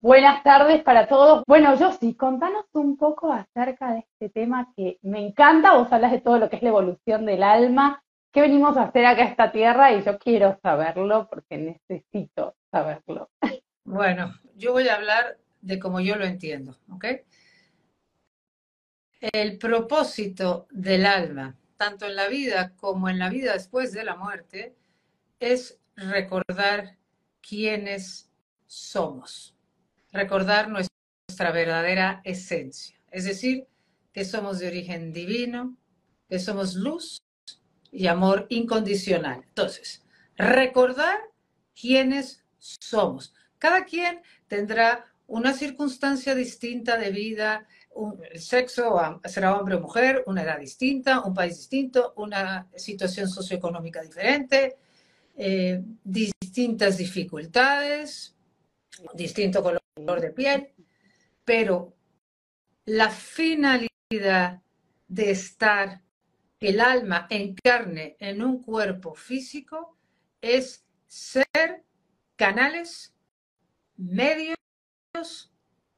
Buenas tardes para todos. Bueno, Josi, contanos un poco acerca de este tema que me encanta. Vos hablas de todo lo que es la evolución del alma. ¿Qué venimos a hacer acá a esta tierra? Y yo quiero saberlo porque necesito saberlo. Bueno, yo voy a hablar de cómo yo lo entiendo, ¿ok? El propósito del alma, tanto en la vida como en la vida después de la muerte, es recordar quiénes somos recordar nuestra verdadera esencia, es decir, que somos de origen divino, que somos luz y amor incondicional. Entonces, recordar quiénes somos. Cada quien tendrá una circunstancia distinta de vida, un, el sexo será hombre o mujer, una edad distinta, un país distinto, una situación socioeconómica diferente, eh, distintas dificultades, distinto color de piel, pero la finalidad de estar el alma encarne en un cuerpo físico es ser canales, medios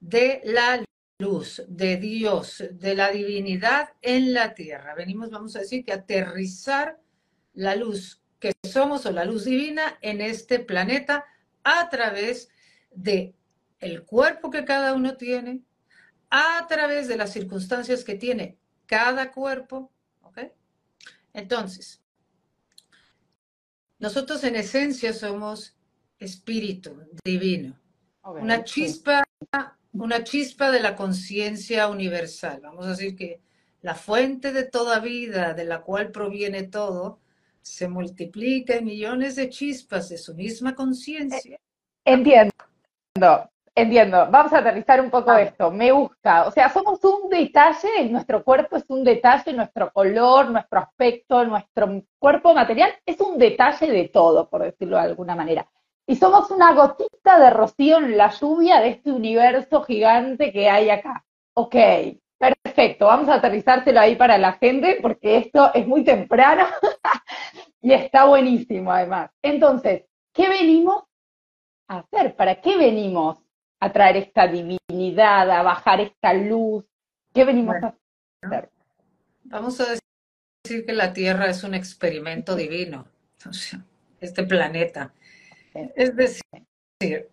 de la luz, de Dios, de la divinidad en la tierra. Venimos, vamos a decir, que aterrizar la luz que somos o la luz divina en este planeta a través de el cuerpo que cada uno tiene, a través de las circunstancias que tiene cada cuerpo. Entonces, nosotros en esencia somos espíritu divino, una chispa, una chispa de la conciencia universal. Vamos a decir que la fuente de toda vida, de la cual proviene todo, se multiplica en millones de chispas de su misma conciencia. Entiendo. Entiendo, vamos a aterrizar un poco esto, me gusta, o sea, somos un detalle, nuestro cuerpo es un detalle, nuestro color, nuestro aspecto, nuestro cuerpo material es un detalle de todo, por decirlo de alguna manera. Y somos una gotita de rocío en la lluvia de este universo gigante que hay acá. Ok, perfecto, vamos a aterrizárselo ahí para la gente porque esto es muy temprano y está buenísimo además. Entonces, ¿qué venimos a hacer? ¿Para qué venimos? A traer esta divinidad, a bajar esta luz? ¿Qué venimos a hacer? Vamos a decir que la Tierra es un experimento divino, este planeta. Es decir,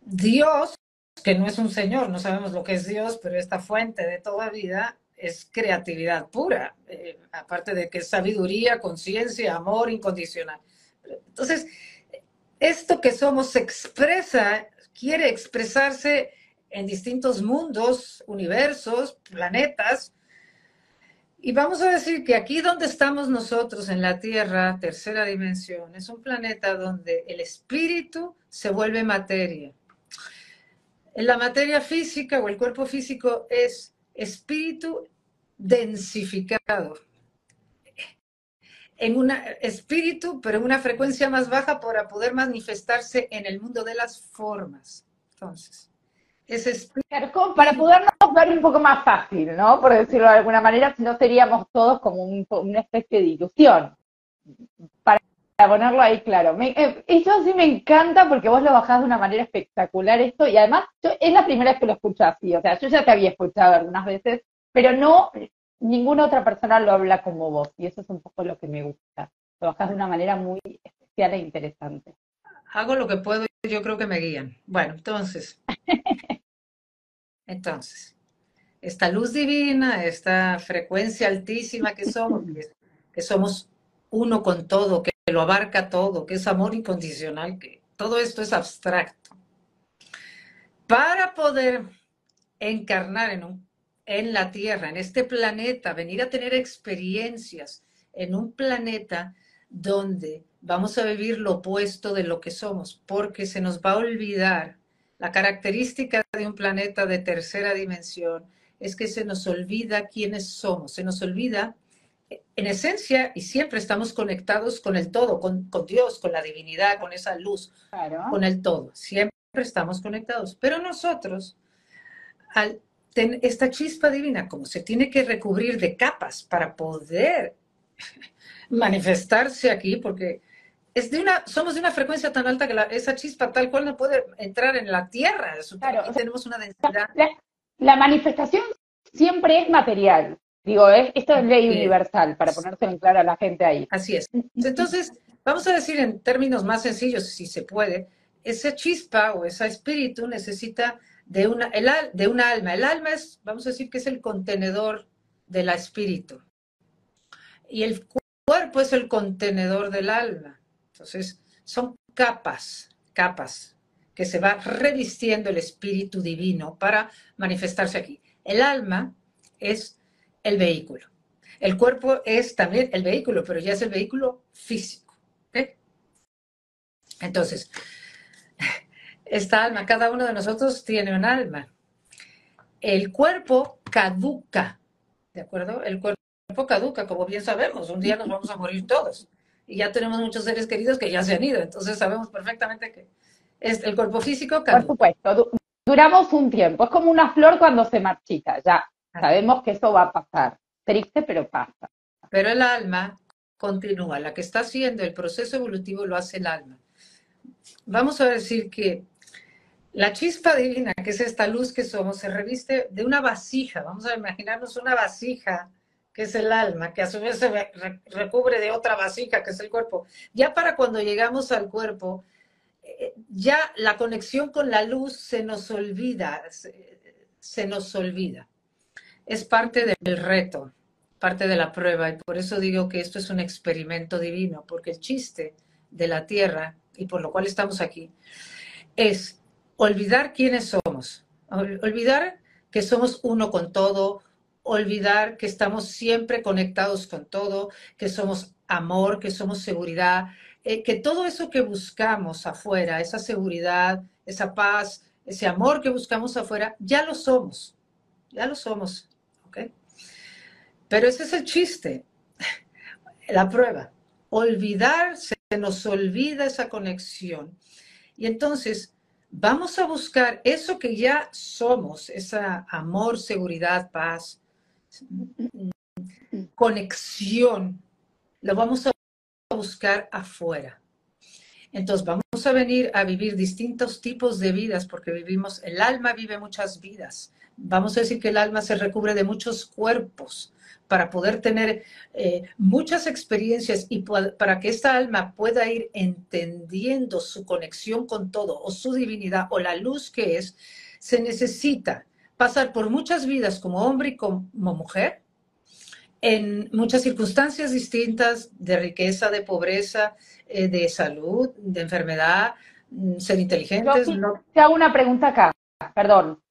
Dios, que no es un Señor, no sabemos lo que es Dios, pero esta fuente de toda vida es creatividad pura, eh, aparte de que es sabiduría, conciencia, amor incondicional. Entonces, esto que somos se expresa quiere expresarse en distintos mundos, universos, planetas. Y vamos a decir que aquí donde estamos nosotros en la Tierra, tercera dimensión, es un planeta donde el espíritu se vuelve materia. La materia física o el cuerpo físico es espíritu densificado. En un espíritu, pero en una frecuencia más baja para poder manifestarse en el mundo de las formas. Entonces, ese espíritu... Para podernos ver un poco más fácil, ¿no? Por decirlo de alguna manera, si no seríamos todos como una especie de ilusión. Para ponerlo ahí claro. Eh, eso sí me encanta porque vos lo bajás de una manera espectacular esto y además es la primera vez que lo escucho así, o sea, yo ya te había escuchado algunas veces, pero no, ninguna otra persona lo habla como vos y eso es un poco lo que me gusta. Lo bajás de una manera muy especial e interesante. Hago lo que puedo y yo creo que me guían. Bueno, entonces, entonces, esta luz divina, esta frecuencia altísima que somos, que somos uno con todo, que lo abarca todo, que es amor incondicional, que todo esto es abstracto. Para poder encarnar en, un, en la Tierra, en este planeta, venir a tener experiencias en un planeta donde vamos a vivir lo opuesto de lo que somos, porque se nos va a olvidar la característica de un planeta de tercera dimensión, es que se nos olvida quiénes somos, se nos olvida en esencia, y siempre estamos conectados con el todo, con, Dios, con la divinidad, con esa luz, con el todo. Siempre estamos conectados. Pero nosotros, al esta chispa divina, como se tiene que recubrir de capas para poder manifestarse aquí, porque es de una, somos de una frecuencia tan alta que esa chispa tal cual no puede entrar en la Tierra. Claro, tenemos una densidad. La, manifestación siempre es material. Digo, esto es ley universal, para ponérselo en claro a la gente ahí. Así es. Entonces, vamos a decir en términos más sencillos, si se puede, esa chispa o ese espíritu necesita de una, el, de una alma. El alma es, vamos a decir que es el contenedor del espíritu. Y el cuerpo es el contenedor del alma. Entonces, son capas, capas que se va revistiendo el espíritu divino para manifestarse aquí. El alma es el vehículo. El cuerpo es también el vehículo, pero ya es el vehículo físico. Entonces, esta alma, cada uno de nosotros tiene un alma. El cuerpo caduca, ¿de acuerdo? El cuerpo caduca, como bien sabemos, un día nos vamos a morir todos. Y ya tenemos muchos seres queridos que ya se han ido, entonces sabemos perfectamente que es el cuerpo físico caduca. Por supuesto, duramos un tiempo, es como una flor cuando se marchita, ya sabemos que eso va a pasar. Triste, pero pasa. Pero el alma continúa, la que está haciendo el proceso evolutivo lo hace el alma. Vamos a decir que la chispa divina, que es esta luz que somos, se reviste de una vasija. Vamos a imaginarnos una vasija, que es el alma, que a su vez se recubre de otra vasija, que es el cuerpo. Ya para cuando llegamos al cuerpo, eh, ya la conexión con la luz se nos olvida, se, nos olvida. Es parte del reto, parte de la prueba, y por eso digo que esto es un experimento divino, porque el chiste de la tierra, y por lo cual estamos aquí, es olvidar quiénes somos, olvidar que somos uno con todo, olvidar que estamos siempre conectados con todo, que somos amor, que somos seguridad, eh, que todo eso que buscamos afuera, esa seguridad, esa paz, ese amor que buscamos afuera, ya lo somos, ya lo somos, ¿ok? Pero ese es el chiste, la prueba. Olvidar, se nos olvida esa conexión. Y entonces vamos a buscar eso que ya somos, esa amor, seguridad, paz, conexión, lo vamos a buscar afuera. Entonces vamos a venir a vivir distintos tipos de vidas porque vivimos, el alma vive muchas vidas. Vamos a decir que el alma se recubre de muchos cuerpos para poder tener eh, muchas experiencias y para que esta alma pueda ir entendiendo su conexión con todo o su divinidad o la luz que es, se necesita pasar por muchas vidas como hombre y como mujer, en muchas circunstancias distintas de riqueza, de pobreza, eh, de salud, de enfermedad, mm, ser inteligentes. Te hago una pregunta acá, perdón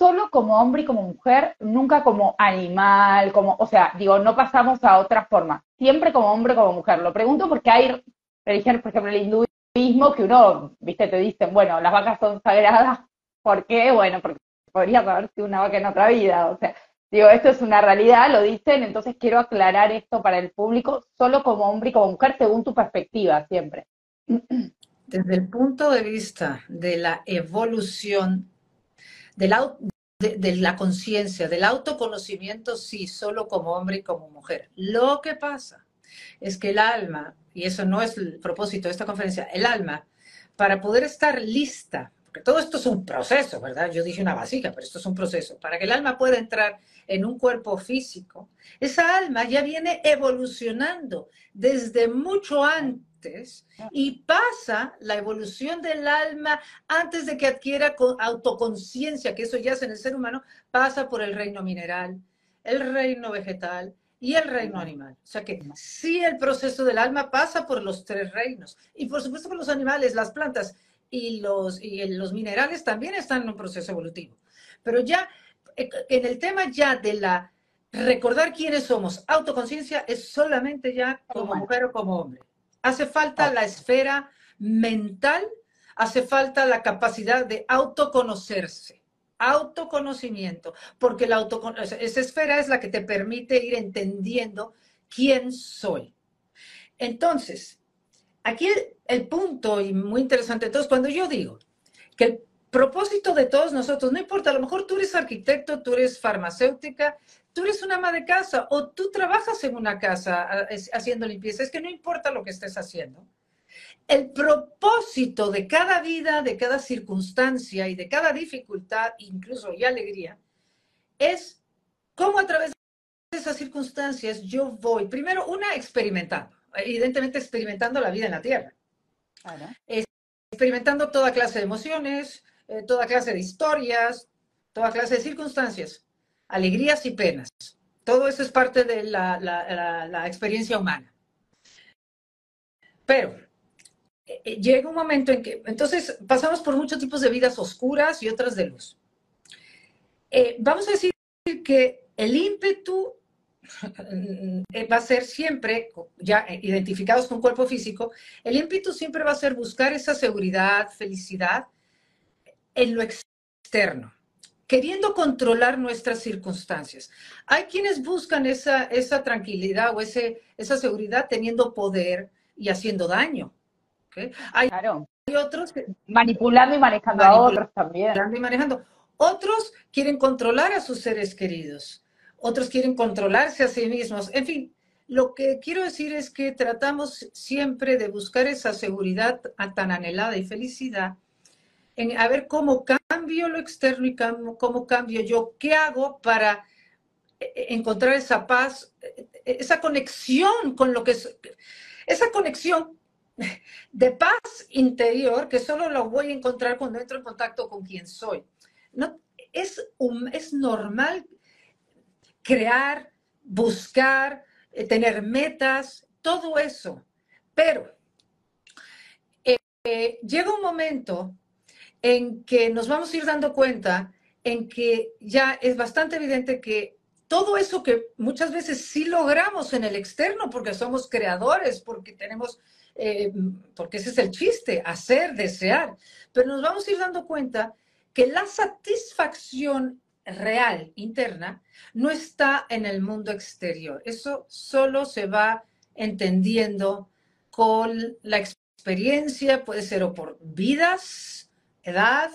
solo como hombre y como mujer, nunca como animal, como, o sea, digo, no pasamos a otra forma, siempre como hombre, como mujer. Lo pregunto porque hay religiones, por ejemplo, el hinduismo, que uno, viste, te dicen, bueno, las vacas son sagradas, ¿por qué? Bueno, porque podría haber sido una vaca en otra vida, o sea, digo, esto es una realidad, lo dicen, entonces quiero aclarar esto para el público, solo como hombre y como mujer, según tu perspectiva, siempre. Desde el punto de vista de la evolución del, de, la conciencia, del autoconocimiento, sí, solo como hombre y como mujer. Lo que pasa es que el alma, y eso no es el propósito de esta conferencia, el alma, para poder estar lista, porque todo esto es un proceso, ¿verdad? Yo dije una vasija, pero esto es un proceso. Para que el alma pueda entrar en un cuerpo físico, esa alma ya viene evolucionando desde mucho antes y pasa la evolución del alma antes de que adquiera autoconciencia, que eso ya es en el ser humano, pasa por el reino mineral, el reino vegetal y el reino animal. O sea que sí el proceso del alma pasa por los tres reinos. Y por supuesto que los animales, las plantas y los, y los minerales también están en un proceso evolutivo. Pero ya en el tema ya de la recordar quiénes somos, autoconciencia es solamente ya como mujer o como hombre. Hace falta la esfera mental, hace falta la capacidad de autoconocerse, autoconocimiento, porque la esa esfera es la que te permite ir entendiendo quién soy. Entonces, aquí el, punto y muy interesante, entonces cuando yo digo que el propósito de todos nosotros, no importa, a lo mejor tú eres arquitecto, tú eres farmacéutica, tú eres una ama de casa o tú trabajas en una casa haciendo limpieza, es que no importa lo que estés haciendo. el propósito de cada vida, de cada circunstancia y de cada dificultad, incluso y alegría, es cómo a través de esas circunstancias yo voy, primero, una, experimentando, evidentemente experimentando la vida en la Tierra. Experimentando toda clase de emociones, eh, toda clase de historias, toda clase de circunstancias, alegrías y penas. Todo eso es parte de la experiencia humana. Pero eh, eh, llega un momento en que, entonces, pasamos por muchos tipos de vidas oscuras y otras de luz. Vamos a decir que el ímpetu va a ser siempre, ya identificados con cuerpo físico, el ímpetu siempre va a ser buscar esa seguridad, felicidad en lo externo, queriendo controlar nuestras circunstancias. Hay quienes buscan esa, esa tranquilidad o ese, esa seguridad teniendo poder y haciendo daño. Hay, otros que, manipulando y manejando a otros también. Y manejando. Otros quieren controlar a sus seres queridos. Otros quieren controlarse a sí mismos. En fin, lo que quiero decir es que tratamos siempre de buscar esa seguridad tan anhelada y felicidad a ver cómo cambio lo externo y cómo cambio yo, qué hago para eh, eh, encontrar esa paz, eh, esa conexión con lo que es, esa conexión de paz interior que solo lo voy a encontrar cuando entro en contacto con quien soy. No, es, es normal crear, buscar, eh, tener metas, todo eso, pero eh, llega un momento en que nos vamos a ir dando cuenta en que ya es bastante evidente que todo eso que muchas veces sí logramos en el externo porque somos creadores, porque tenemos eh, porque ese es el chiste, hacer, desear. Pero nos vamos a ir dando cuenta que la satisfacción real, interna, no está en el mundo exterior. Eso solo se va entendiendo con la experiencia, puede ser o por vidas, edad,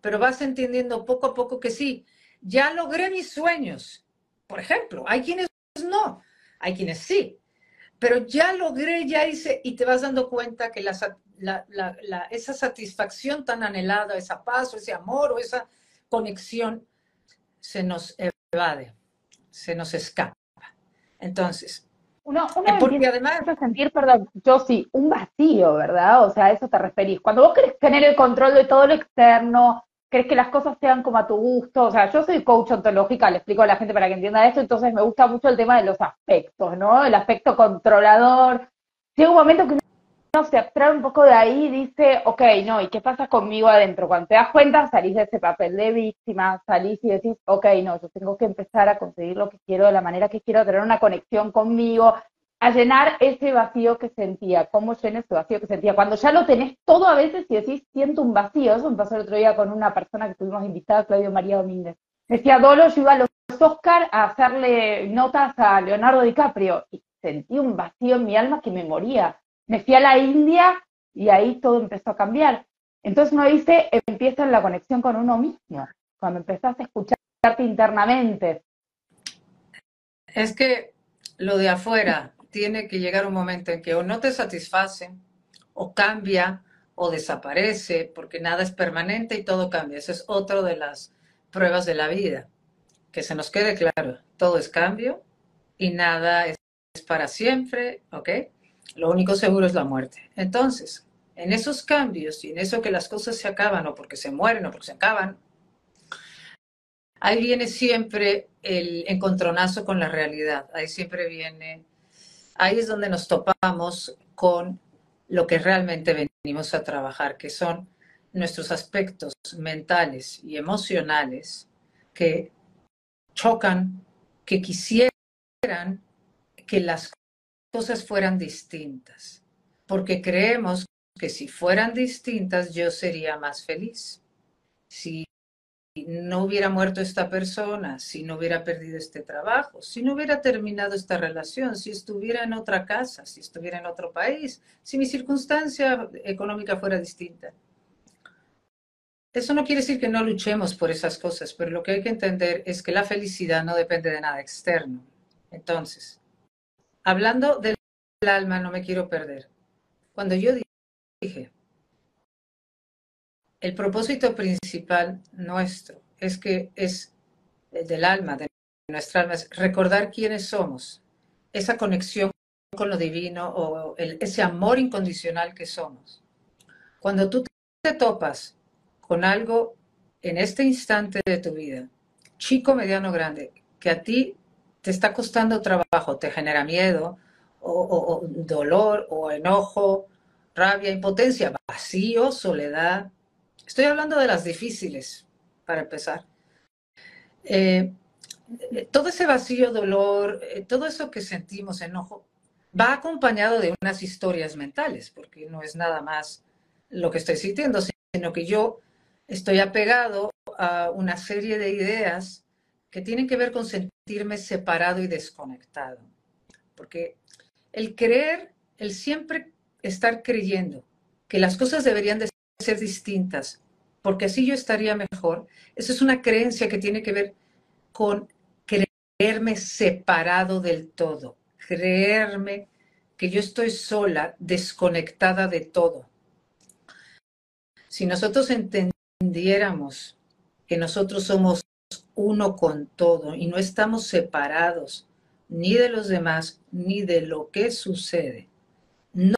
pero vas entendiendo poco a poco que sí, ya logré mis sueños. Por ejemplo, hay quienes no, hay quienes sí, pero ya logré, ya hice, y te vas dando cuenta que esa satisfacción tan anhelada, esa paz o ese amor o esa conexión se nos evade, se nos escapa. Entonces, uno, uno porque además a sentir, perdón, yo sí, un vacío, ¿verdad? O sea, a eso te referís. Cuando vos querés tener el control de todo lo externo, crees que las cosas sean como a tu gusto. O sea, yo soy coach ontológica, le explico a la gente para que entienda esto, entonces me gusta mucho el tema de los aspectos, ¿no? El aspecto controlador. Llega un momento que uno se abstrae un poco de ahí y dice, ok, no, ¿y qué pasa conmigo adentro? Cuando te das cuenta, salís de ese papel de víctima, salís y decís, ok, no, yo tengo que empezar a conseguir lo que quiero de la manera que quiero, tener una conexión conmigo, a llenar ese vacío que sentía. ¿Cómo llena ese vacío que sentía? Cuando ya lo tenés todo a veces y decís, siento un vacío. Eso me pasó el otro día con una persona que tuvimos invitada, Claudio María Domínguez. Decía, Dolo, yo iba a los Oscar a hacerle notas a Leonardo DiCaprio y sentí un vacío en mi alma que me moría. Me fui a la India y ahí todo empezó a cambiar. Entonces uno dice, empieza la conexión con uno mismo, cuando empezás a escucharte internamente. Es que lo de afuera tiene que llegar un momento en que o no te satisface, o cambia, o desaparece, porque nada es permanente y todo cambia. Esa es otra de las pruebas de la vida. Que se nos quede claro, todo es cambio y nada es para siempre, ¿ok? Lo único seguro es la muerte. Entonces, en esos cambios y en eso que las cosas se acaban o porque se mueren o porque se acaban, ahí viene siempre el encontronazo con la realidad. Ahí siempre viene ahí es donde nos topamos con lo que realmente venimos a trabajar, que son nuestros aspectos mentales y emocionales que chocan, que quisieran que las cosas fueran distintas, porque creemos que si fueran distintas yo sería más feliz. Si no hubiera muerto esta persona, si no hubiera perdido este trabajo, si no hubiera terminado esta relación, si estuviera en otra casa, si estuviera en otro país, si mi circunstancia económica fuera distinta. Eso no quiere decir que no luchemos por esas cosas, pero lo que hay que entender es que la felicidad no depende de nada externo. Entonces, hablando del alma, no me quiero perder. Cuando yo dije, el propósito principal nuestro es que es del alma, de nuestra alma, es recordar quiénes somos, esa conexión con lo divino o ese amor incondicional que somos. Cuando tú te topas con algo en este instante de tu vida, chico, mediano, grande, que a ti te está costando trabajo, te genera miedo, o, dolor, o enojo, rabia, impotencia, vacío, soledad. Estoy hablando de las difíciles, para empezar. Eh, todo ese vacío, dolor, eh, todo eso que sentimos, enojo, va acompañado de unas historias mentales, porque no es nada más lo que estoy sintiendo, sino que yo estoy apegado a una serie de ideas que tienen que ver con sentirme separado y desconectado. Porque el creer, el siempre estar creyendo que las cosas deberían de ser distintas, porque así yo estaría mejor, esa es una creencia que tiene que ver con creerme separado del todo, creerme que yo estoy sola, desconectada de todo. Si nosotros entendiéramos que nosotros somos uno con todo y no estamos separados ni de los demás ni de lo que sucede, no,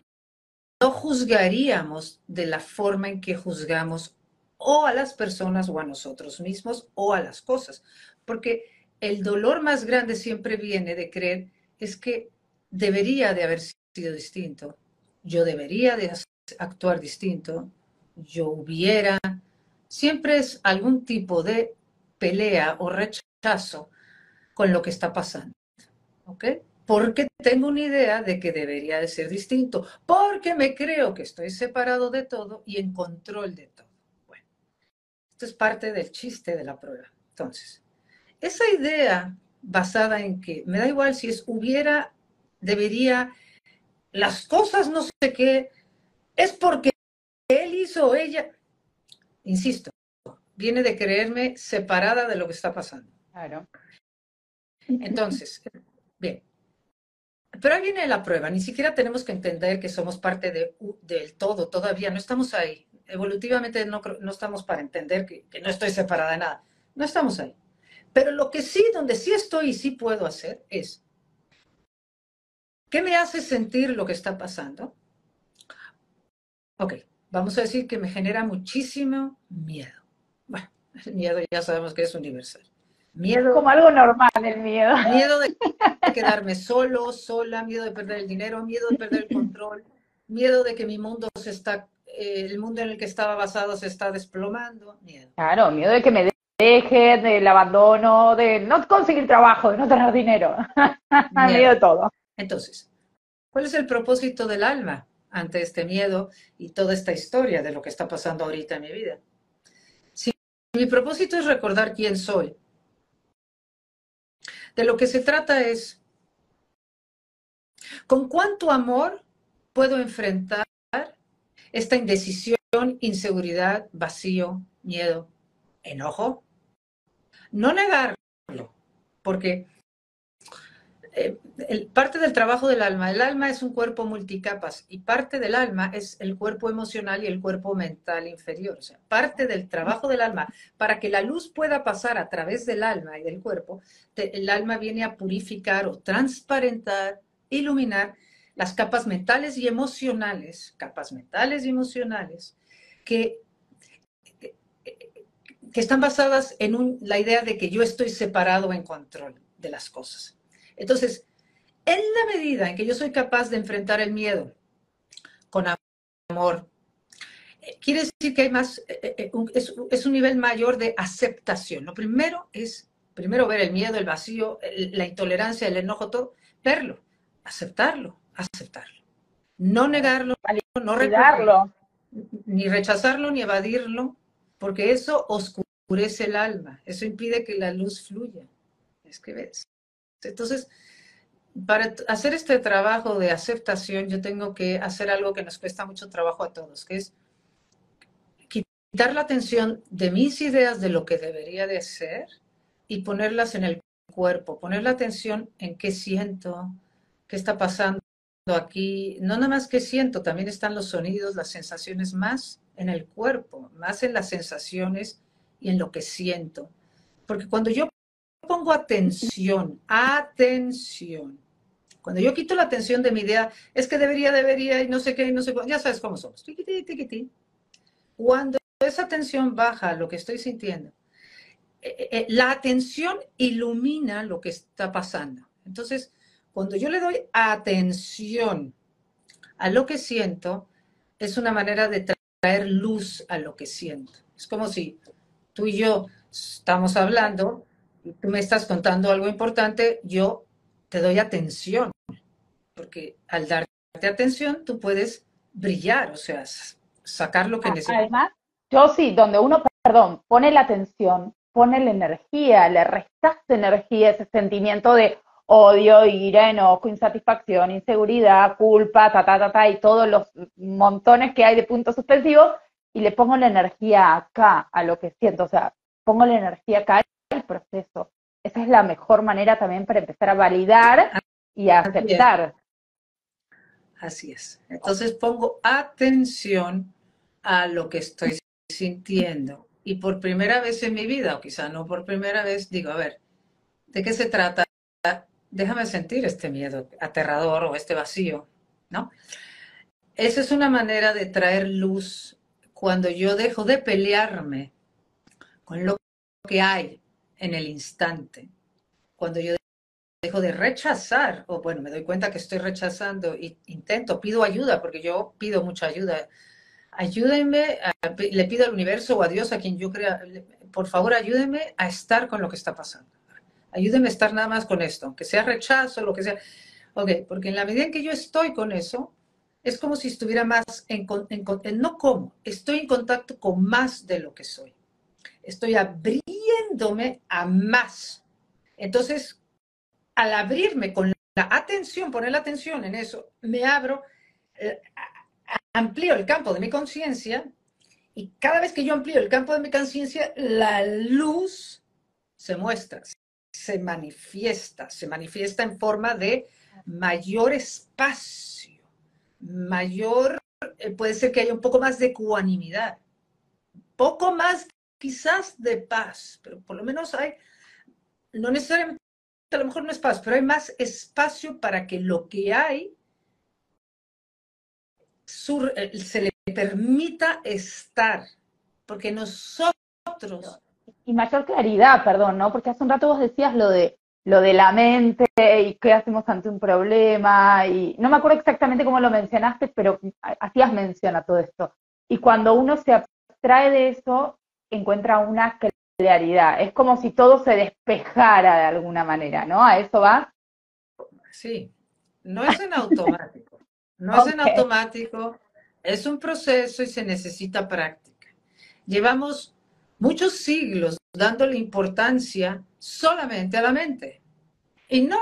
juzgaríamos de la forma en que juzgamos o a las personas o a nosotros mismos o a las cosas. Porque el dolor más grande siempre viene de creer es que debería de haber sido distinto, yo debería de actuar distinto, yo hubiera, siempre es algún tipo de pelea o rechazo con lo que está pasando. ¿Ok? Porque tengo una idea de que debería de ser distinto, porque me creo que estoy separado de todo y en control de todo. Bueno, esto es parte del chiste de la prueba. Entonces, esa idea basada en que me da igual si es hubiera, debería, las cosas no sé qué, es porque él hizo ella, insisto, viene de creerme separada de lo que está pasando. Claro. Entonces, bien. Pero ahí viene la prueba. Ni siquiera tenemos que entender que somos parte de, del todo. Todavía no estamos ahí. Evolutivamente no, no estamos para entender que, que no estoy separada de nada. No estamos ahí. Pero lo que sí, donde sí estoy y sí puedo hacer es, ¿qué me hace sentir lo que está pasando? Ok, vamos a decir que me genera muchísimo miedo. Bueno, el miedo ya sabemos que es universal. Miedo. Como algo normal el miedo. Miedo de quedarme solo, sola, miedo de perder el dinero, miedo de perder el control, miedo de que mi mundo se está, eh, el mundo en el que estaba basado se está desplomando, miedo. Claro, miedo de que me deje, del abandono, de no conseguir trabajo, de no tener dinero. miedo de todo. Entonces, ¿cuál es el propósito del alma? ante este miedo y toda esta historia de lo que está pasando ahorita en mi vida. Mi propósito es recordar quién soy, de lo que se trata es con cuánto amor puedo enfrentar esta indecisión, inseguridad, vacío, miedo, enojo. No negarlo, porque eh, el, parte del trabajo del alma, el alma es un cuerpo multicapas y parte del alma es el cuerpo emocional y el cuerpo mental inferior. O sea, parte del trabajo del alma, para que la luz pueda pasar a través del alma y del cuerpo, el alma viene a purificar o transparentar, iluminar las capas mentales y emocionales, capas mentales y emocionales, que, que están basadas en la idea de que yo estoy separado en control de las cosas. Entonces, en la medida en que yo soy capaz de enfrentar el miedo con amor, eh, quiere decir que hay más, eh, eh, es, un nivel mayor de aceptación. Lo primero es, primero ver el miedo, el vacío, la intolerancia, el enojo, todo, verlo, aceptarlo, aceptarlo. No negarlo, no recordarlo, ni rechazarlo, ni evadirlo, porque eso oscurece el alma, eso impide que la luz fluya. Es que ves. Entonces, para hacer este trabajo de aceptación, yo tengo que hacer algo que nos cuesta mucho trabajo a todos, que es quitar la atención de mis ideas de lo que debería de ser y ponerlas en el cuerpo, poner la atención en qué siento, qué está pasando aquí, no nada más que siento, también están los sonidos, las sensaciones más en el cuerpo, más en las sensaciones y en lo que siento. Porque cuando yo pongo atención, atención, cuando yo quito la atención de mi idea, es que debería, debería, y no sé qué, no sé ya sabes cómo somos. Cuando esa atención baja a lo que estoy sintiendo, eh, eh, eh, la atención ilumina lo que está pasando. Entonces, cuando yo le doy atención a lo que siento, es una manera de traer luz a lo que siento. Es como si tú y yo estamos hablando, tú me estás contando algo importante, yo te doy atención, porque al darte atención tú puedes brillar, o sea, sacar lo que necesitas. Además, yo sí, donde uno, perdón, pone la atención, pone la energía, le restaste energía, ese sentimiento de odio, ira, enojo, insatisfacción, inseguridad, culpa, ta, ta, ta, ta, y todos los montones que hay de puntos suspensivos, y le pongo la energía acá a lo que siento, o sea, pongo la energía acá al proceso. Esa es la mejor manera también para empezar a validar y a aceptar. Así es. Entonces pongo atención a lo que estoy sintiendo. Y por primera vez en mi vida, o quizá no por primera vez, digo, a ver, ¿de qué se trata? Déjame sentir este miedo aterrador o este vacío, ¿no? Esa es una manera de traer luz cuando yo dejo de pelearme con lo que hay en el instante. Cuando yo dejo de rechazar, o bueno, me doy cuenta que estoy rechazando intento, pido ayuda, porque yo pido mucha ayuda. Ayúdenme, le pido al universo o a Dios, a quien yo crea, por favor ayúdenme a estar con lo que está pasando. Ayúdenme a estar nada más con esto, que sea rechazo, lo que sea. Ok, porque en la medida en que yo estoy con eso, es como si estuviera más en, en, no como, estoy en contacto con más de lo que soy. Estoy abriéndome a más. Entonces, al abrirme con la atención, poner la atención en eso, me abro, eh, amplío el campo de mi conciencia y cada vez que yo amplío el campo de mi conciencia, la luz se muestra, se manifiesta, se manifiesta en forma de mayor espacio, mayor, eh, puede ser que haya un poco más de ecuanimidad, poco más quizás de paz, pero por lo menos hay, no necesariamente a lo mejor no es paz, pero hay más espacio para que lo que hay eh, se le permita estar, porque nosotros... Y mayor claridad, perdón, ¿no? Porque hace un rato vos decías lo de lo de la mente y qué hacemos ante un problema y no me acuerdo exactamente cómo lo mencionaste, pero hacías mención a todo esto. Y cuando uno se abstrae de eso, encuentra una claridad. Es como si todo se despejara de alguna manera, ¿no? ¿A eso va? Sí, no es en automático. No es en automático, es un proceso y se necesita práctica. Llevamos muchos siglos dándole importancia solamente a la mente y no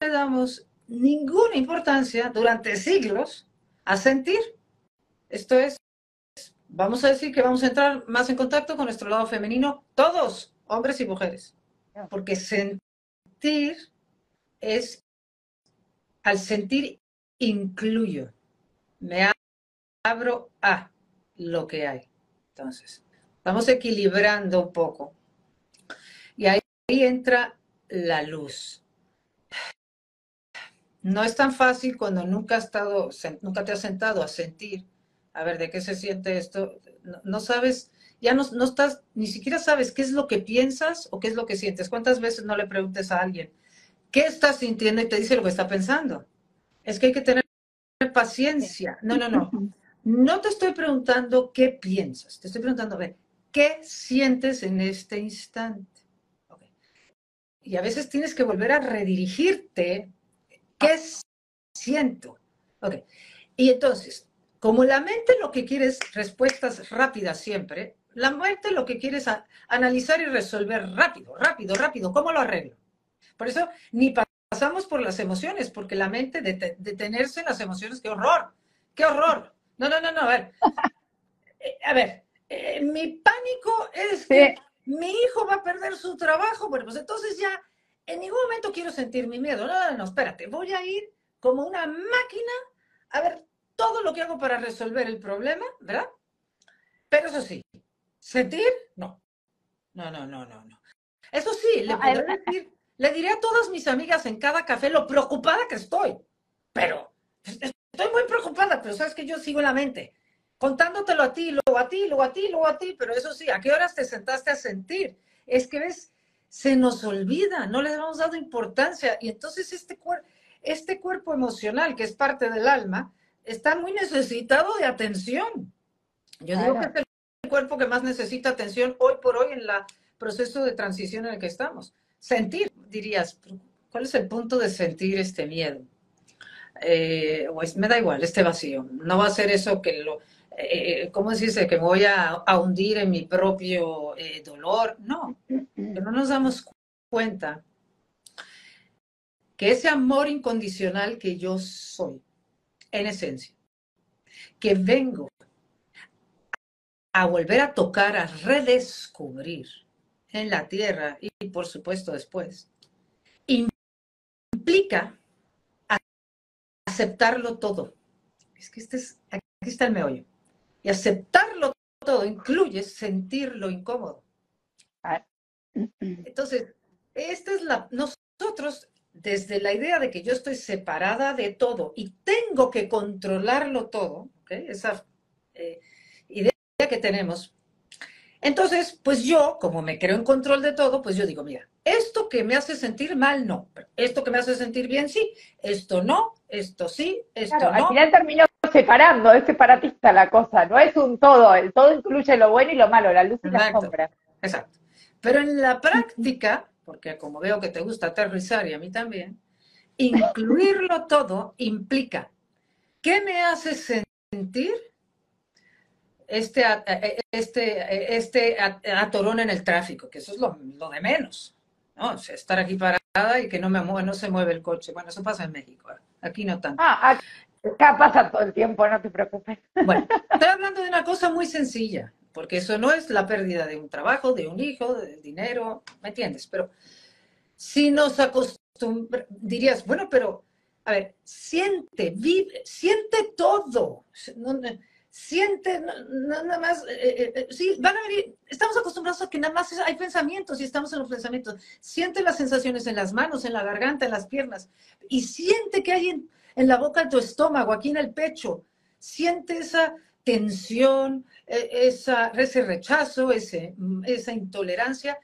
le damos ninguna importancia durante siglos a sentir. Esto es vamos a decir que vamos a entrar más en contacto con nuestro lado femenino, todos, hombres y mujeres. Porque sentir es, al sentir incluyo, me abro a lo que hay. Entonces, vamos equilibrando un poco. Y ahí entra la luz. No es tan fácil cuando nunca, has estado, nunca te has sentado a sentir a ver, ¿de qué se siente esto? No, sabes, ya no, no, estás, ni siquiera sabes qué es lo que piensas o qué es lo que sientes. ¿Cuántas veces no le preguntes a alguien, ¿qué estás sintiendo? Y te dice lo que está pensando. Es que hay que tener paciencia. No, no, no. No te estoy preguntando qué piensas, te estoy preguntando, a ver, ¿qué sientes en este instante? Y a veces tienes que volver a redirigirte. ¿Qué siento? Ok. Y entonces, como la mente lo que quiere es respuestas rápidas siempre, la mente lo que quiere es analizar y resolver rápido, rápido, rápido. ¿Cómo lo arreglo? Por eso ni pasamos por las emociones, porque la mente detenerse en las emociones, qué horror, qué horror. No, no, no, no, a ver. Eh, a ver, eh, mi pánico es que mi hijo va a perder su trabajo. Bueno, pues entonces ya en ningún momento quiero sentir mi miedo. No, no, no, espérate, voy a ir como una máquina a ver todo lo que hago para resolver el problema, ¿verdad? Pero eso sí, sentir, no. No, no, no, no, no. Eso sí, le, decir, le diré a todas mis amigas en cada café lo preocupada que estoy. Pero estoy muy preocupada, pero sabes que yo sigo en la mente, contándotelo a ti, luego a ti, luego a ti, luego a ti, pero eso sí, ¿a qué horas te sentaste a sentir? Es que ves, se nos olvida, no le hemos dado importancia y entonces este, este cuerpo emocional, que es parte del alma, está muy necesitado de atención. Yo digo que es el cuerpo que más necesita atención hoy por hoy en el proceso de transición en el que estamos. Sentir, dirías, ¿cuál es el punto de sentir este miedo? Eh, pues me da igual, este vacío. No va a ser eso que lo, eh, ¿cómo decirse? Que me voy a, hundir en mi propio eh, dolor. No, no nos damos cuenta que ese amor incondicional que yo soy, en esencia, que vengo a volver a tocar, a redescubrir en la tierra y por supuesto después, implica aceptarlo todo. Es que este es, aquí está el meollo. Y aceptarlo todo incluye sentirlo incómodo. Ah. Entonces, esta es la, nosotros, desde la idea de que yo estoy separada de todo y tengo que controlarlo todo, esa eh, idea que tenemos, entonces, pues yo, como me creo en control de todo, pues yo digo, mira, esto que me hace sentir mal, no. Esto que me hace sentir bien, sí. Esto no, esto sí, esto no. Al final termino separando, es separatista la cosa, no es un todo, el todo incluye lo bueno y lo malo, la luz y la sombra. Exacto. Pero en la práctica, porque como veo que te gusta aterrizar y a mí también, incluirlo todo implica, ¿qué me hace sentir este, este, este atorón en el tráfico, que eso es lo, de menos, ¿no? estar aquí parada y que no, me mueve, no se mueve el coche. Bueno, eso pasa en México, ¿eh? aquí no tanto. Ah, acá pasa todo el tiempo, no te preocupes. Bueno, estoy hablando de una cosa muy sencilla, porque eso no es la pérdida de un trabajo, de un hijo, de dinero, ¿me entiendes? Pero si nos acostumbramos, dirías, bueno, pero, a ver, siente, vive, siente todo. Siente, nada más, eh, eh, eh, sí, van a venir, estamos acostumbrados a que nada más hay pensamientos y estamos en los pensamientos. Siente las sensaciones en las manos, en la garganta, en las piernas y siente que hay en, la boca de tu estómago, aquí en el pecho. Siente esa tensión, esa, ese rechazo, ese, mm, esa intolerancia.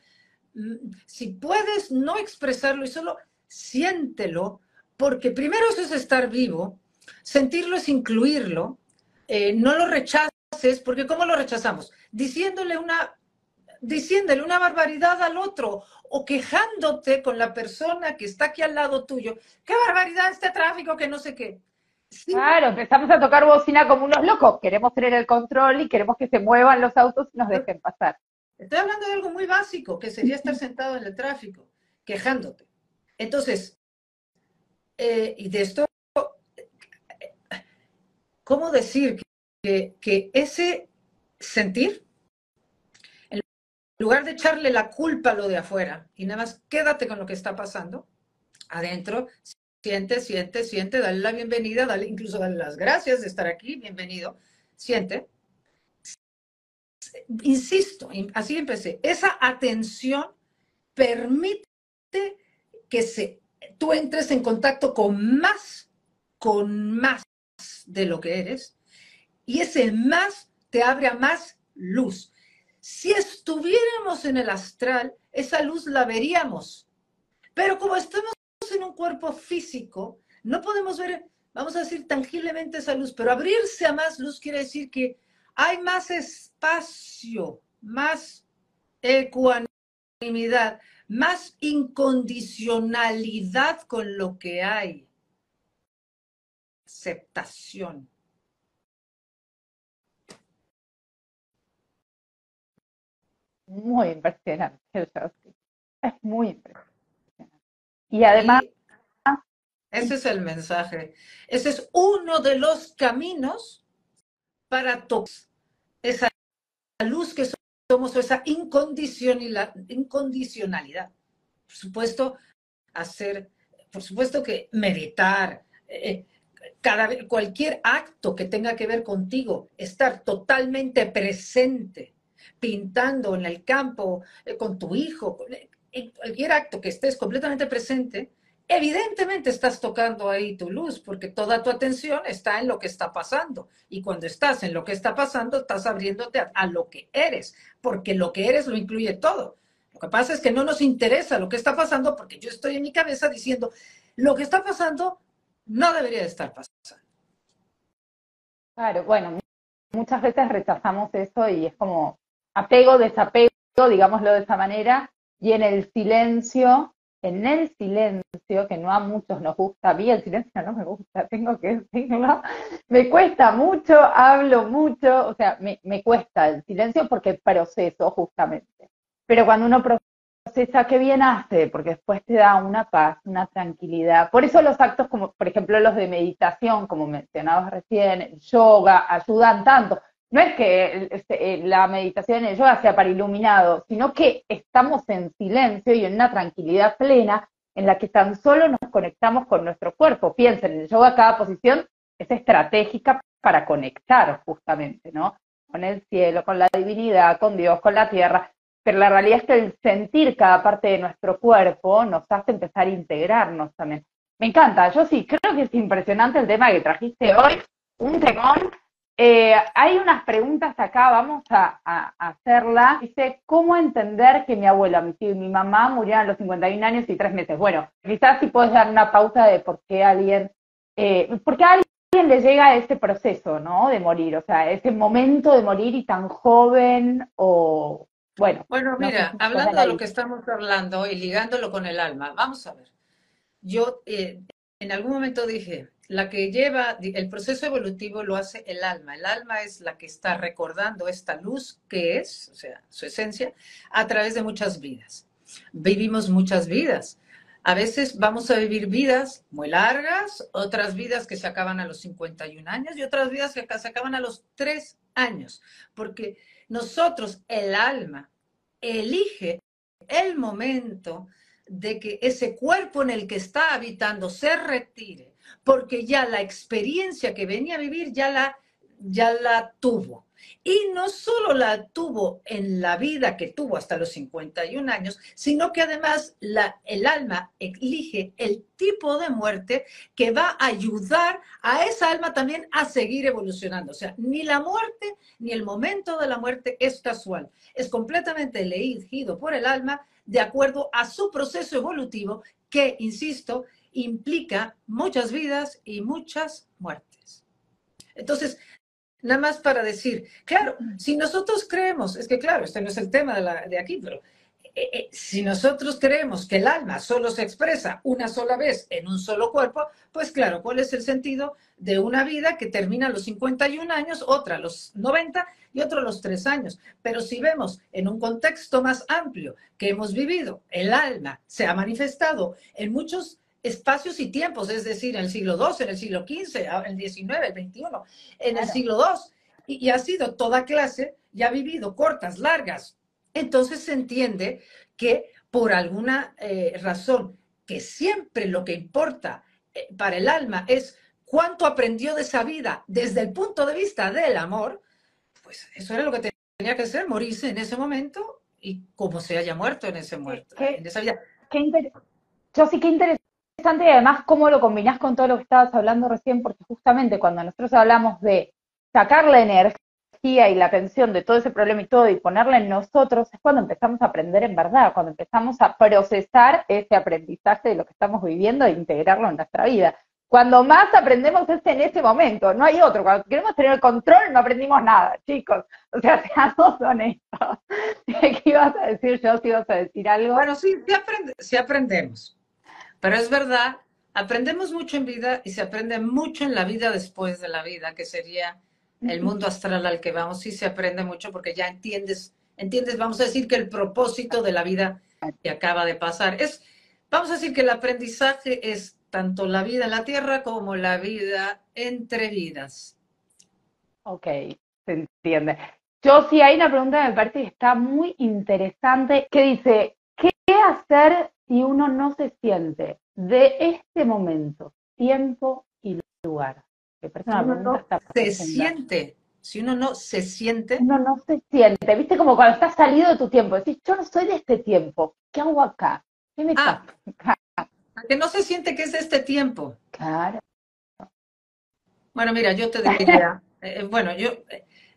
Mm, si puedes no expresarlo y solo siéntelo, porque primero eso es estar vivo, sentirlo es incluirlo, eh, no lo rechaces, porque ¿cómo lo rechazamos? Diciéndole una, diciéndole una barbaridad al otro o quejándote con la persona que está aquí al lado tuyo. ¡Qué barbaridad este tráfico que no sé qué! Claro, empezamos a tocar bocina como unos locos. Queremos tener el control y queremos que se muevan los autos y nos dejen pasar. Estoy hablando de algo muy básico, que sería estar sentado en el tráfico, quejándote. Entonces, eh, y de esto ¿cómo decir que, ese sentir, en lugar de echarle la culpa a lo de afuera y nada más quédate con lo que está pasando, adentro, siente, siente, siente, dale la bienvenida, dale, incluso dale las gracias de estar aquí, bienvenido, siente. Insisto, así empecé, esa atención permite que se, tú entres en contacto con más, con más de lo que eres y ese más te abre a más luz. Si estuviéramos en el astral, esa luz la veríamos. Pero como estamos en un cuerpo físico, no podemos ver, vamos a decir, tangiblemente esa luz, pero abrirse a más luz quiere decir que hay más espacio, más ecuanimidad, más incondicionalidad con lo que hay aceptación. Muy impresionante, Es muy impresionante. Y además... ese es el mensaje. Ese es uno de los caminos para tocar esa luz que somos, esa incondicionalidad. incondicionalidad. Por supuesto, hacer, por supuesto que meditar, eh, cada, cualquier acto que tenga que ver contigo, estar totalmente presente, pintando en el campo, eh, con tu hijo, en cualquier acto que estés completamente presente, evidentemente estás tocando ahí tu luz, porque toda tu atención está en lo que está pasando. Y cuando estás en lo que está pasando, estás abriéndote a, lo que eres, porque lo que eres lo incluye todo. Lo que pasa es que no nos interesa lo que está pasando, porque yo estoy en mi cabeza diciendo, lo que está pasando no debería de estar pasando. Claro, bueno, muchas veces rechazamos eso y es como apego, desapego, digámoslo de esa manera, y en el silencio en el silencio, que no a muchos nos gusta, a mí el silencio no me gusta, tengo que decirlo, me cuesta mucho, hablo mucho, o sea, me, me cuesta el silencio porque proceso justamente. Pero cuando uno procesa, qué bien hace, porque después te da una paz, una tranquilidad. Por eso los actos como, por ejemplo, los de meditación, como mencionabas recién, yoga, ayudan tanto no es que este, eh, la meditación en el yoga sea para iluminado, sino que estamos en silencio y en una tranquilidad plena en la que tan solo nos conectamos con nuestro cuerpo. Piensen, en el yoga cada posición es estratégica para conectar justamente, ¿no? Con el cielo, con la divinidad, con Dios, con la tierra. Pero la realidad es que el sentir cada parte de nuestro cuerpo nos hace empezar a integrarnos también. Me encanta, yo sí, creo que es impresionante el tema que trajiste hoy, un temón eh, hay unas preguntas acá, vamos a, hacerla. Dice, ¿cómo entender que mi abuela, mi tío y mi mamá murieron a los 51 años y 3 meses? Bueno, quizás si puedes dar una pausa de por qué alguien, eh, por qué a alguien le llega ese proceso, ¿no? De morir, o sea, ese momento de morir y tan joven o, bueno. Bueno, mira, hablando de lo que estamos hablando y ligándolo con el alma, vamos a ver. Yo eh, en algún momento dije, la que lleva, el proceso evolutivo lo hace el alma. El alma es la que está recordando esta luz que es, o sea, su esencia, a través de muchas vidas. Vivimos muchas vidas. A veces vamos a vivir vidas muy largas, otras vidas que se acaban a los 51 años y otras vidas que se acaban a los 3 años, porque nosotros, el alma, elige el momento de que ese cuerpo en el que está habitando se retire porque ya la experiencia que venía a vivir ya la, ya la tuvo. Y no solo la tuvo en la vida que tuvo hasta los 51 años, sino que además el alma elige el tipo de muerte que va a ayudar a esa alma también a seguir evolucionando. O sea, ni la muerte ni el momento de la muerte es casual. Es completamente elegido por el alma de acuerdo a su proceso evolutivo que, insisto, implica muchas vidas y muchas muertes. Entonces, nada más para decir, claro, si nosotros creemos, es que claro, este no es el tema de, aquí, pero eh, eh, si nosotros creemos que el alma solo se expresa una sola vez en un solo cuerpo, pues claro, ¿cuál es el sentido de una vida que termina a los 51 años, otra a los 90 y otro a los 3 años? Pero si vemos en un contexto más amplio que hemos vivido, el alma se ha manifestado en muchos espacios y tiempos, es decir, en el siglo II, en el siglo XV, en el XIX, el XXI, en el siglo II, y, ha sido toda clase y ha vivido cortas, largas. Entonces se entiende que por alguna eh, razón, que siempre lo que importa eh, para el alma es cuánto aprendió de esa vida desde el punto de vista del amor, pues eso era lo que tenía que hacer, morirse en ese momento y como se haya muerto en ese muerto, en esa vida. yo sí que interesante interesante y además cómo lo combinás con todo lo que estabas hablando recién, porque justamente cuando nosotros hablamos de sacar la energía y la atención de todo ese problema y todo y ponerla en nosotros, es cuando empezamos a aprender en verdad, cuando empezamos a procesar ese aprendizaje de lo que estamos viviendo e integrarlo en nuestra vida. Cuando más aprendemos es en ese momento, no hay otro. Cuando queremos tener el control no aprendimos nada, chicos. O sea, seamos honestos. ¿Qué ibas a decir yo? Si ibas a decir algo. Bueno, sí, sí aprendemos. Pero es verdad, aprendemos mucho en vida y se aprende mucho en la vida después de la vida, que sería el mundo astral al que vamos. Sí se aprende mucho porque ya entiendes, entiendes, vamos a decir que el propósito de la vida que acaba de pasar es, vamos a decir que el aprendizaje es tanto la vida en la tierra como la vida entre vidas. Ok, se entiende. Yo sí hay una pregunta que me parece que está muy interesante, que dice, ¿qué hacer si uno no se siente de este momento, tiempo y lugar? se siente, si uno no se siente. Uno no se siente, viste como cuando estás salido de tu tiempo, decís, yo no soy de este tiempo, ¿qué hago acá? ¿Qué me ah, Que no se siente que es de este tiempo. Claro. Bueno, mira, yo te diría, eh, bueno, yo,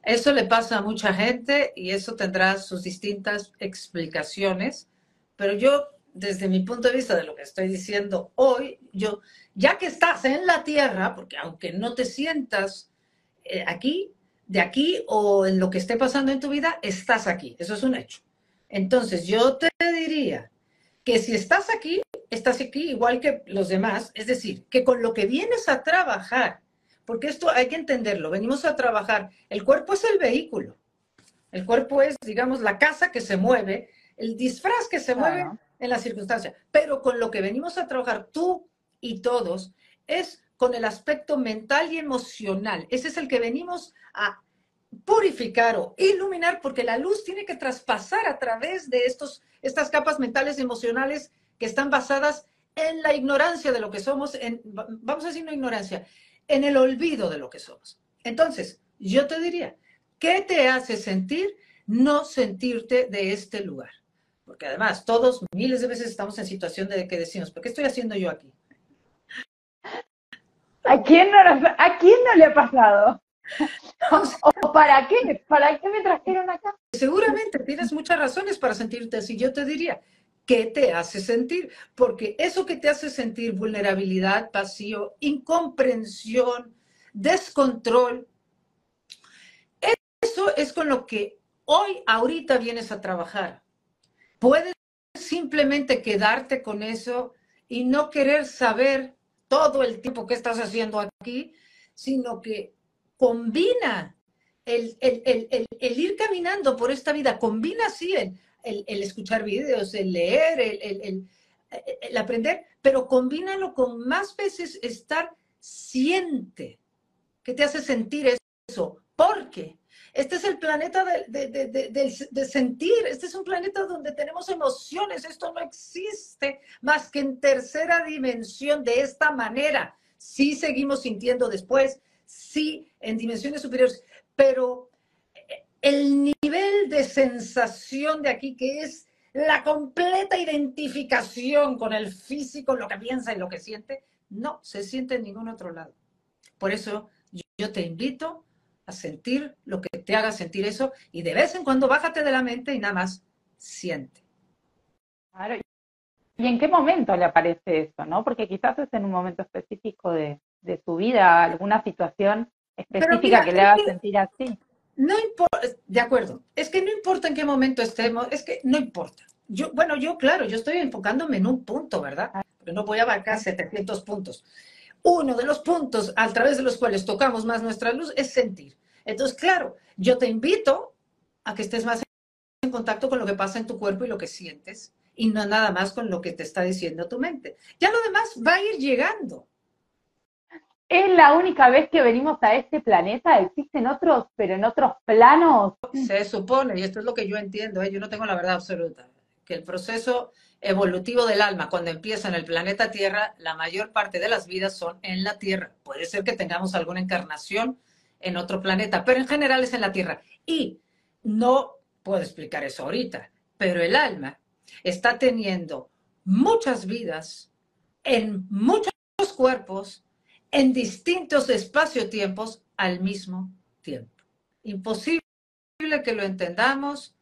eso le pasa a mucha gente y eso tendrá sus distintas explicaciones, pero yo, desde mi punto de vista de lo que estoy diciendo hoy, yo, ya que estás en la tierra, porque aunque no te sientas eh, aquí, de aquí o en lo que esté pasando en tu vida, estás aquí. Eso es un hecho. Entonces, yo te diría que si estás aquí, estás aquí igual que los demás, es decir, que con lo que vienes a trabajar, porque esto hay que entenderlo, venimos a trabajar. El cuerpo es el vehículo. El cuerpo es, digamos, la casa que se mueve, el disfraz que se mueve en la circunstancia. Pero con lo que venimos a trabajar tú y todos es con el aspecto mental y emocional. Ese es el que venimos a purificar o iluminar porque la luz tiene que traspasar a través de estos, estas capas mentales y emocionales que están basadas en la ignorancia de lo que somos, en, vamos a decir no ignorancia, en el olvido de lo que somos. Entonces, yo te diría, ¿qué te hace sentir no sentirte de este lugar? Porque además, todos miles de veces estamos en situación de que decimos, ¿por qué estoy haciendo yo aquí? ¿A quién no, ¿a quién no le ha pasado? ¿O para qué? ¿Para qué me trajeron acá? Seguramente tienes muchas razones para sentirte así. Yo te diría, ¿qué te hace sentir? Porque eso que te hace sentir vulnerabilidad, vacío, incomprensión, descontrol, eso es con lo que hoy, ahorita vienes a trabajar. Puedes simplemente quedarte con eso y no querer saber todo el tiempo que estás haciendo aquí, sino que combina el, ir caminando por esta vida, combina así el, escuchar videos, el leer, el, aprender, pero combínalo con más veces estar siente, que te hace sentir eso, porque este es el planeta de, sentir, este es un planeta donde tenemos emociones, esto no existe más que en tercera dimensión de esta manera. Sí seguimos sintiendo después, sí, en dimensiones superiores, pero el nivel de sensación de aquí, que es la completa identificación con el físico, lo que piensa y lo que siente, no se siente en ningún otro lado. Por eso yo te invito a sentir lo que te haga sentir eso y de vez en cuando bájate de la mente y nada más siente. Claro. ¿Y en qué momento le aparece eso, no? Porque quizás es en un momento específico de, de tu vida, alguna situación específica que le haga sentir así. No importa, de acuerdo, es que no importa en qué momento estemos, es que no importa. Yo, bueno, yo, claro, yo estoy enfocándome en un punto, ¿verdad? Ah. Porque no voy a abarcar 700 puntos. Uno de los puntos a través de los cuales tocamos más nuestra luz es sentir. Entonces, claro, yo te invito a que estés más en contacto con lo que pasa en tu cuerpo y lo que sientes, y no nada más con lo que te está diciendo tu mente. Ya lo demás va a ir llegando. Es la única vez que venimos a este planeta, existen otros, pero en otros planos. Se supone, y esto es lo que yo entiendo, ¿eh? yo no tengo la verdad absoluta, que el proceso evolutivo del alma, cuando empieza en el planeta Tierra, la mayor parte de las vidas son en la Tierra. Puede ser que tengamos alguna encarnación en otro planeta, pero en general es en la Tierra. Y no puedo explicar eso ahorita, pero el alma está teniendo muchas vidas en muchos cuerpos en distintos espacio-tiempos al mismo tiempo. Imposible que lo entendamos,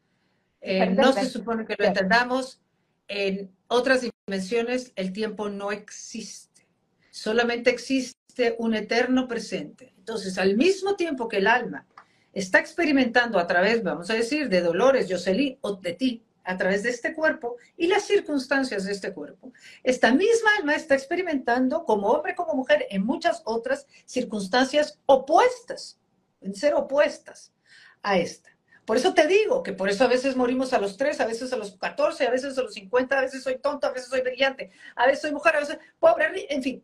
eh, no se supone que lo entendamos. En otras dimensiones el tiempo no existe, solamente existe un eterno presente. Entonces, al mismo tiempo que el alma está experimentando a través, vamos a decir, de dolores, Jocelyn, o de ti, a través de este cuerpo y las circunstancias de este cuerpo. Esta misma alma está experimentando como hombre, como mujer, en muchas otras circunstancias opuestas, en ser opuestas a esta. Por eso te digo que por eso a veces morimos a los 3, a veces a los 14, a veces a los 50, a veces soy tonto, a veces soy brillante, a veces soy mujer, a veces pobre, en fin,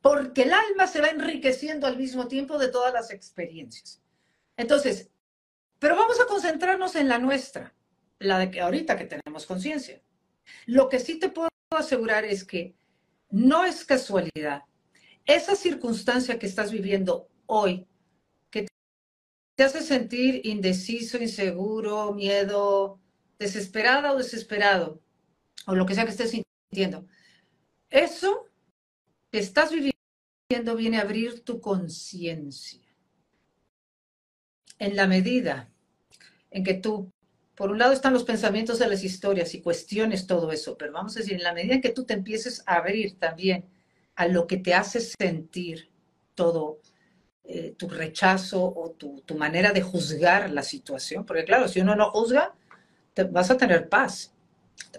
porque el alma se va enriqueciendo al mismo tiempo de todas las experiencias. Entonces, pero vamos a concentrarnos en la nuestra la de que ahorita que tenemos conciencia. Lo que sí te puedo asegurar es que no es casualidad. esa circunstancia que estás viviendo hoy, que te hace sentir indeciso, inseguro, miedo, desesperada o desesperado, o lo que sea que estés sintiendo, eso estás viviendo viene a abrir tu conciencia. En la medida en que tú, por un lado están los pensamientos de las historias y cuestiones todo eso, pero vamos a decir, en la medida en que tú te empieces a abrir también a lo que te hace sentir todo eh, tu rechazo o tu, manera de juzgar la situación, porque claro, si uno no juzga, vas a tener paz.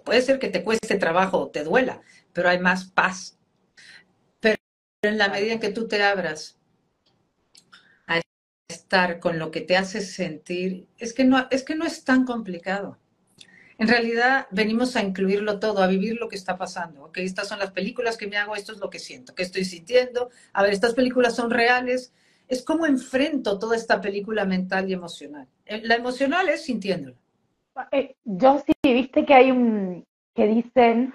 Puede ser que te cueste trabajo o te duela, pero hay más paz. Pero en la medida en que tú te abras a estar con lo que te hace sentir, es que no es, que no es tan complicado. En realidad venimos a incluirlo todo, a vivir lo que está pasando. Ok, estas son las películas que me hago, esto es lo que siento, que estoy sintiendo. A ver, estas películas son reales. Es como enfrento toda esta película mental y emocional. Eh, la emocional es sintiéndola. Eh, yo sí, viste que hay un, que dicen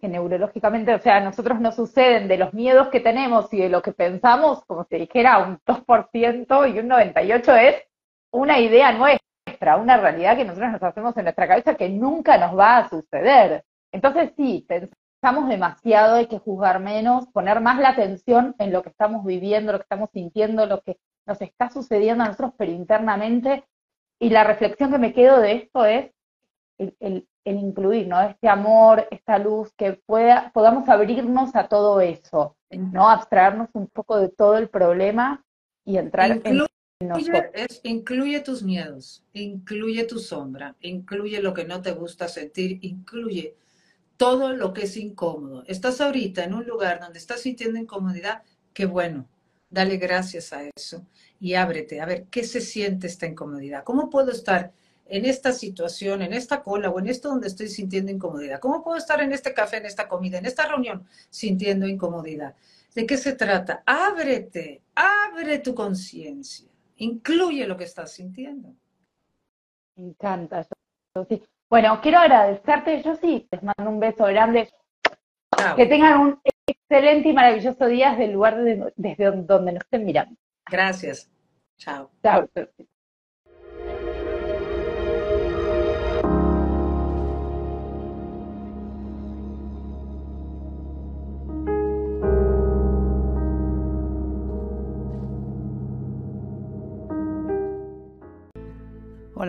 que neurológicamente, o sea, nosotros nos suceden de los miedos que tenemos y de lo que pensamos, como si dijera un 2% y un 98% es una idea nuestra una realidad que nosotros nos hacemos en nuestra cabeza que nunca nos va a suceder. Entonces sí, pensamos demasiado, hay que juzgar menos, poner más la atención en lo que estamos viviendo, lo que estamos sintiendo, lo que nos está sucediendo a nosotros, pero internamente. Y la reflexión que me quedo de esto es el, incluir, ¿no? Este amor, esta luz, que pueda, podamos abrirnos a todo eso, ¿no? Abstraernos un poco de todo el problema y entrar en incluye tus miedos, incluye tu sombra, incluye lo que no te gusta sentir, incluye todo lo que es incómodo. Estás ahorita en un lugar donde estás sintiendo incomodidad, qué bueno, dale gracias a eso y ábrete a ver qué se siente esta incomodidad. ¿Cómo puedo estar en esta situación, en esta cola o en esto donde estoy sintiendo incomodidad? ¿Cómo puedo estar en este café, en esta comida, en esta reunión sintiendo incomodidad? ¿De qué se trata? Ábrete, abre tu conciencia incluye lo que estás sintiendo. Me encanta. Bueno, quiero agradecerte, yo sí, les mando un beso grande. Que tengan un excelente y maravilloso día desde el lugar desde donde nos estén mirando. Gracias. Chao. Chao.